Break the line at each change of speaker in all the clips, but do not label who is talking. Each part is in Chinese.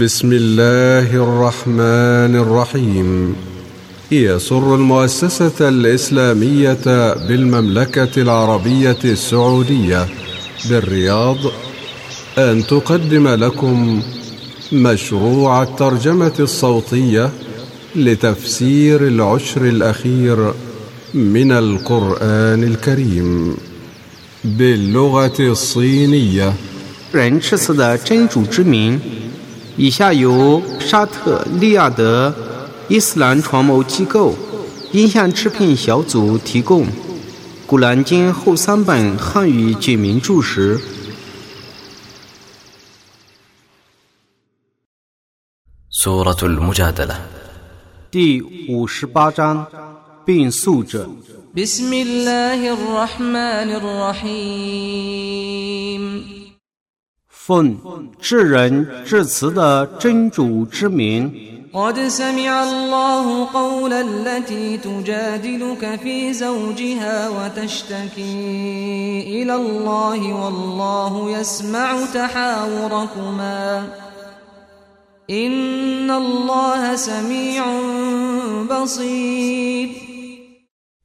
بسم الله الرحمن الرحيم يسر المؤسسة الإسلامية بالمملكة العربية السعودية بالرياض أن تقدم لكم مشروع الترجمة الصوتية لتفسير العشر الأخير من القرآن الكريم باللغة الصينية 人是此的
真主之名。以下由沙特利亚德伊斯兰传媒机构音像制品小组提供《古兰经》后三本汉语解明注释。《苏拉·的穆贾达勒》第五十八章，并诉者。奉至仁至慈的真主之名。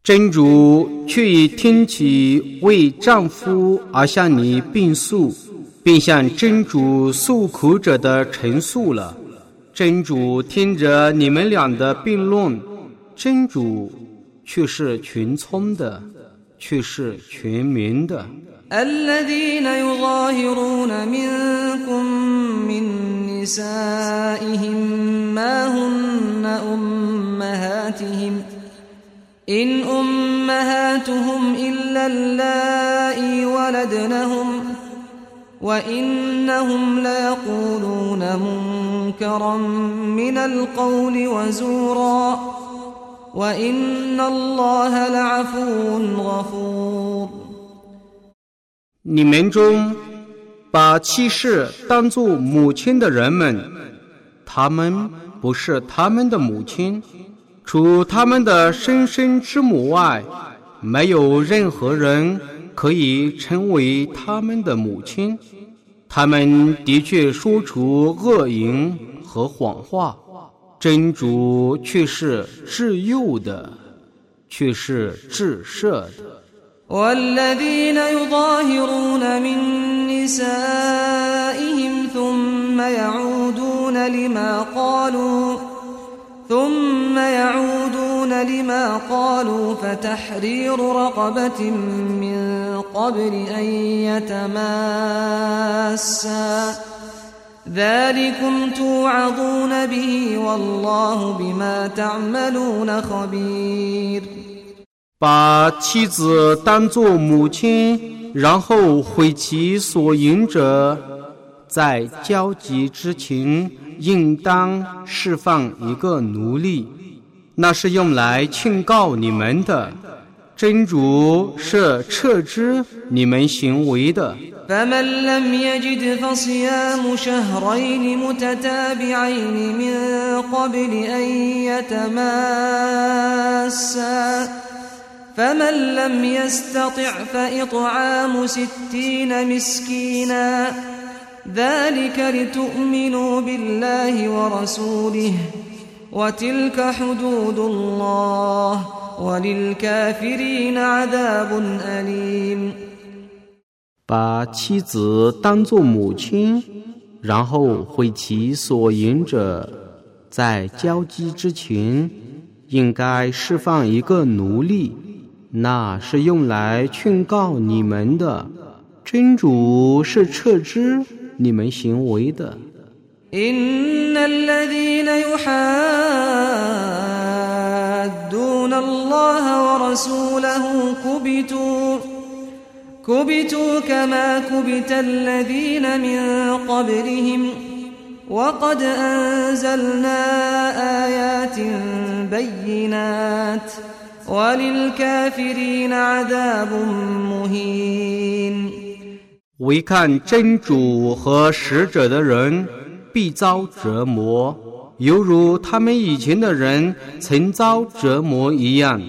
真主却已听起为丈夫而向你并诉。并向真主诉苦者的陈述了，真主听着你们俩的辩论，真主却是全聪的，却是全民的。你们中把去世当作母亲的人们，他们不是他们的母亲，除他们的生身之母外，没有任何人。可以成为他们的母亲，他们的确说出恶言和谎话，真主却是至幼的，却是至赦的。把妻子当作母亲，然后毁其所淫者，在交集之情，应当释放一个奴隶。那是用来劝告你们的，真主是撤知你们行为的。把妻子当作母亲，然后毁其所言者，在交击之前，应该释放一个奴隶，那是用来劝告你们的。真主是撤之你们行为的。الذين
يحادون الله ورسوله كبتوا كبتوا كما كبت الذين من قبلهم وقد أنزلنا آيات بينات وللكافرين عذاب مهين
必遭折磨，犹如他们以前的人曾遭折磨一样。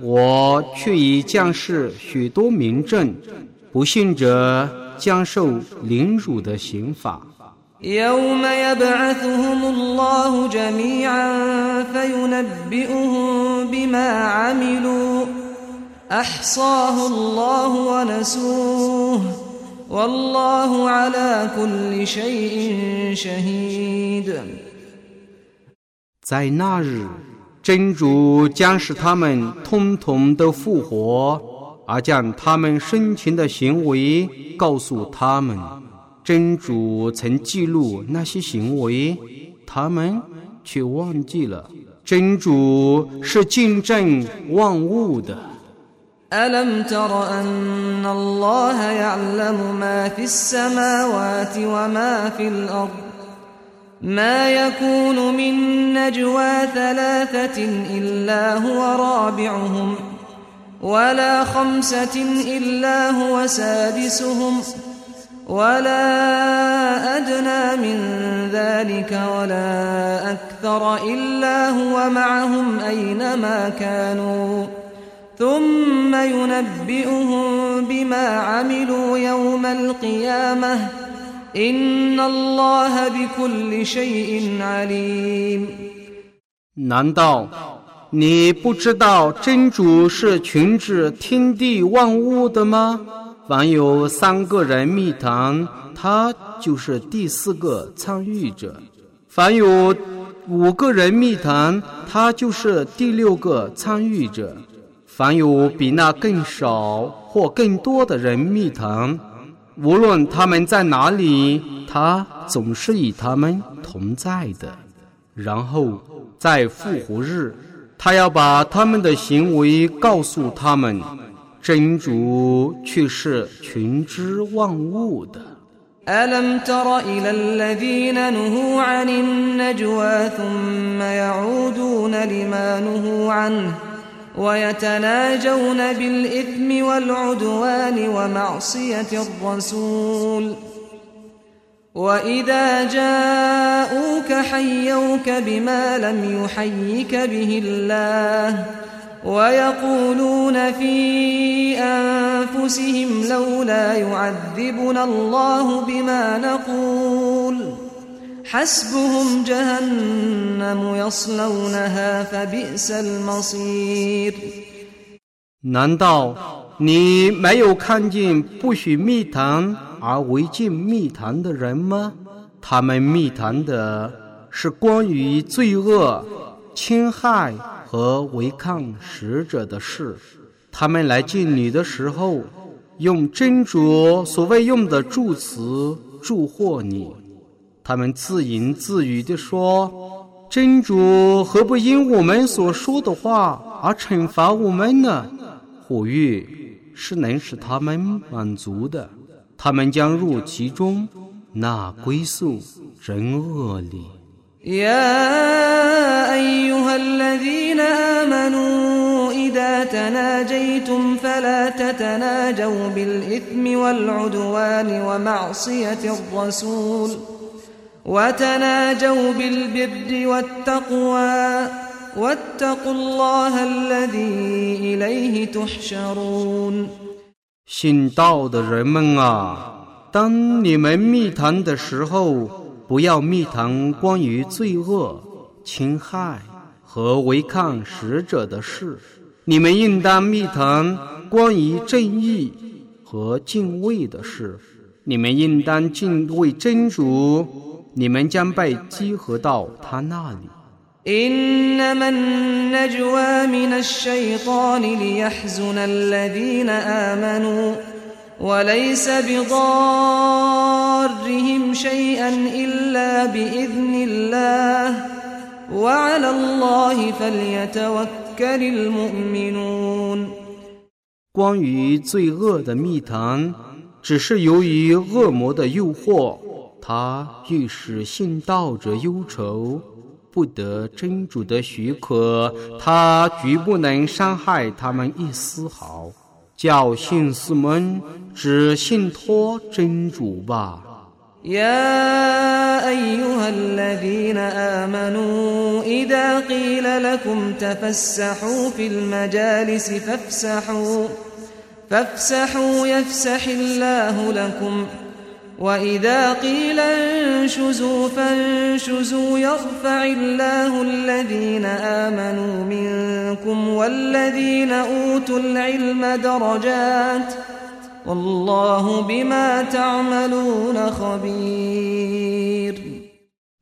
我却已降示许多明证，不幸者将受凌辱的刑罚。在那日，真主将使他们通通都复活，而将他们生前的行为告诉他们。真主曾记录那些行为，他们却忘记了。真主是见证万物的。
ألم تر أن الله يعلم ما في السماوات وما في الأرض ما يكون من نجوى ثلاثة إلا هو رابعهم ولا خمسة إلا هو سادسهم ولا أدنى من ذلك ولا أكثر إلا هو معهم أينما كانوا 难
道你不知道真主是群治天地万物的吗？凡有三个人密谈，他就是第四个参与者；凡有五个人密谈，他就是第六个参与者。凡有比那更少或更多的人密谈，无论他们在哪里，他总是与他们同在的。然后，在复活日，他要把他们的行为告诉他们。真主却是群之万物的。
ويتناجون بالإثم والعدوان ومعصية الرسول وإذا جاءوك حيوك بما لم يحيك به الله ويقولون في أنفسهم لولا يعذبنا الله بما نقول
难道你没有看见不许密谈而违禁密谈的人吗？他们密谈的是关于罪恶、侵害和违抗使者的事。他们来见你的时候，用斟酌所谓用的助词祝贺你。他们自言自语地说：“真主何不因我们所说的话而惩罚我们呢？火狱是能使他们满足的，他们将入其中，那归宿真恶劣。”信道的人们啊，当你们密谈的时候，不要密谈关于罪恶、侵害和违抗使者的事，你们应当密谈关于正义和敬畏的事，你们应当敬畏真主。你们将被集合到他那里。إنما نجوا من الشيطان ليحزن الذين آمنوا وليس بضارهم شيئا إلا بإذن الله وعلى الله فليتوكل المؤمنون。关于罪恶的密谈，只是由于恶魔的诱惑。他欲使信道者忧愁，不得真主的许可，他绝不能伤害他们一丝毫。叫信士们只信托真主吧。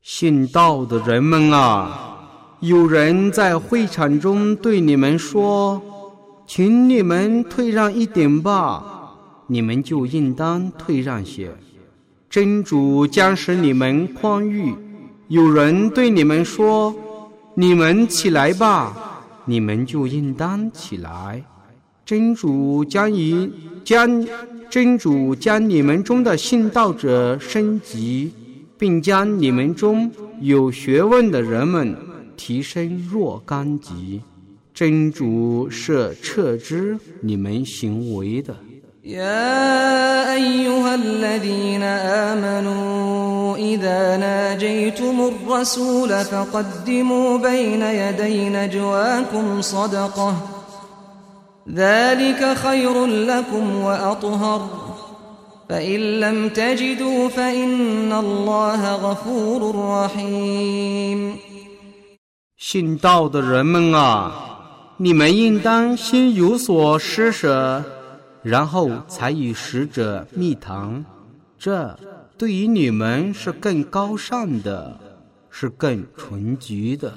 信道的人们啊，有人在会场中对你们说：“请你们退让一点吧。”你们就应当退让些。真主将使你们宽裕。有人对你们说：“你们起来吧！”你们就应当起来。真主将以将真主将你们中的信道者升级，并将你们中有学问的人们提升若干级。真主是撤知你们行为的。
يا ايها الذين امنوا اذا ناجيتم الرسول فقدموا بين يدي نجواكم صدقه ذلك خير لكم واطهر فان لم تجدوا فان الله غفور رحيم
信道的人们啊，你们应当心有所施舍。然后才与使者密谈，这对于你们是更高尚的，是更纯洁的。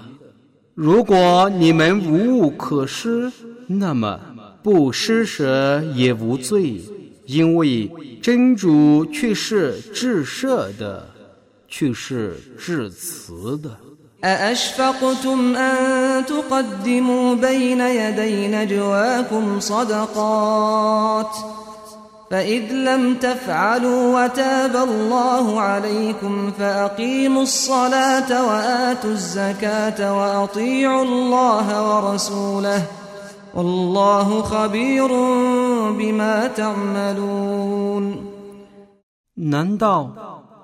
如果你们无物可施，那么不施舍也无罪，因为真主却是至赦的，却是至慈的。
أأشفقتم أن تقدموا بين يدي نجواكم صدقات فإذ لم تفعلوا وتاب الله عليكم فأقيموا الصلاة وآتوا الزكاة وأطيعوا الله ورسوله والله خبير بما تعملون
难道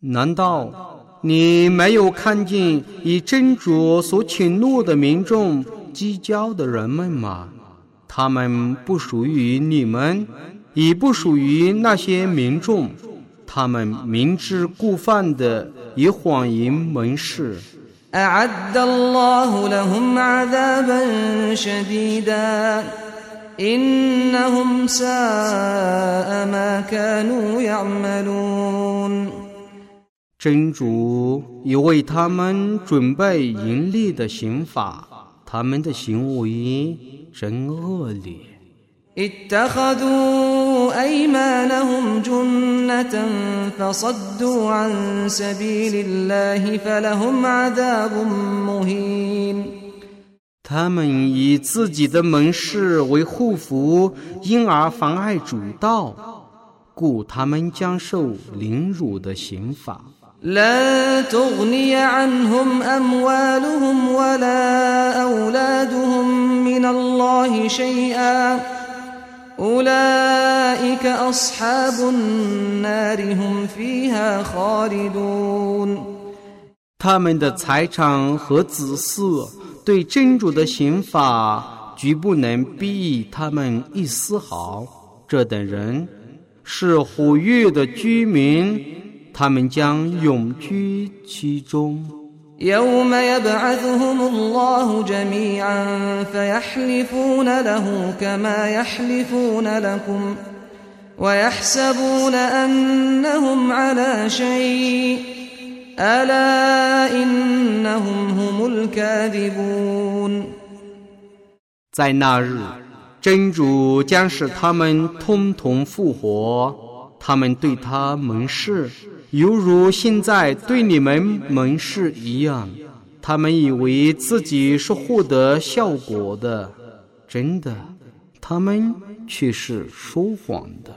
难道你没有看见以真主所遣怒的民众讥诮的人们吗？他们不属于你们，也不属于那些民众。他们明知故犯地以谎言蒙事，真主已为他们准备严厉的刑法，他们的行为真恶劣。فصدوا عن سبيل الله فلهم عذاب مهين لا تغني عنهم أموالهم ولا أولادهم من الله شيئا 他们的财产和子嗣对真主的刑罚绝不能逼他们一丝毫。这等人是虎狱的居民，他们将永居其中。يوم يبعثهم الله جميعا فيحلفون له كما يحلفون لكم ويحسبون أنهم على شيء ألا إنهم هم الكاذبون 在那日，真主将使他们通同复活，他们对他盟誓。犹如现在对你们门市一样，他们以为自己是获得效果的，真的，他们却是说谎的。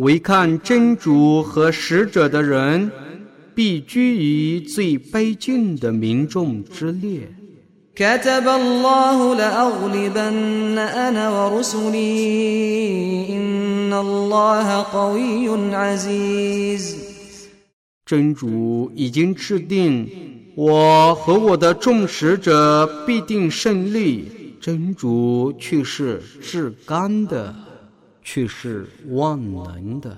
违抗真主和使者的人，必居于最卑贱的民众之列。真主已经制定，我和我的众使者必定胜利。真主却是至刚的。却是万能的。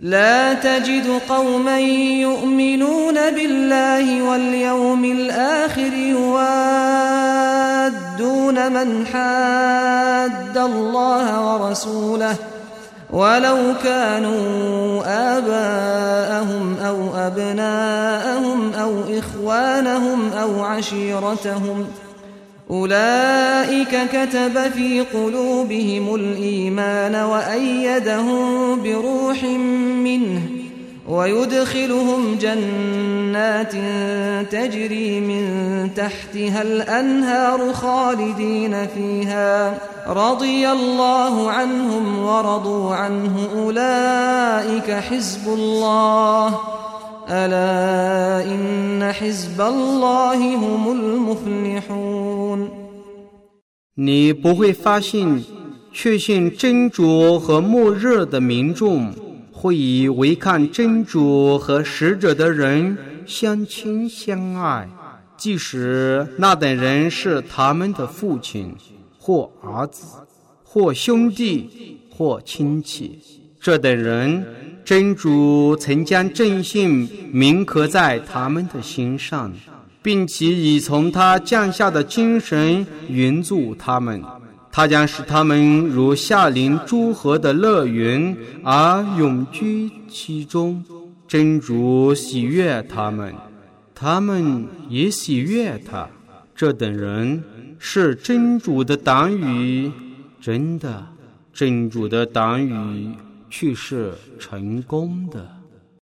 لا تجد قوما يؤمنون بالله واليوم الآخر
يوادون من حاد الله ورسوله ولو كانوا آباءهم أو أبناءهم أو إخوانهم أو عشيرتهم ۖ أولئك كتب في قلوبهم الإيمان وأيدهم بروح منه ويدخلهم جنات تجري من تحتها الأنهار خالدين فيها رضي الله عنهم ورضوا عنه أولئك حزب الله
你不会发现，确信真主和末日的民众，会以违抗真主和使者的人相亲相爱，即使那等人是他们的父亲或儿子或兄弟或亲戚。这等人。真主曾将正信铭刻在他们的心上，并且已从他降下的精神援助他们，他将使他们如夏林诸河的乐园而永居其中。真主喜悦他们，他们也喜悦他。这等人是真主的党羽，真的，真主的党羽。却是成功的。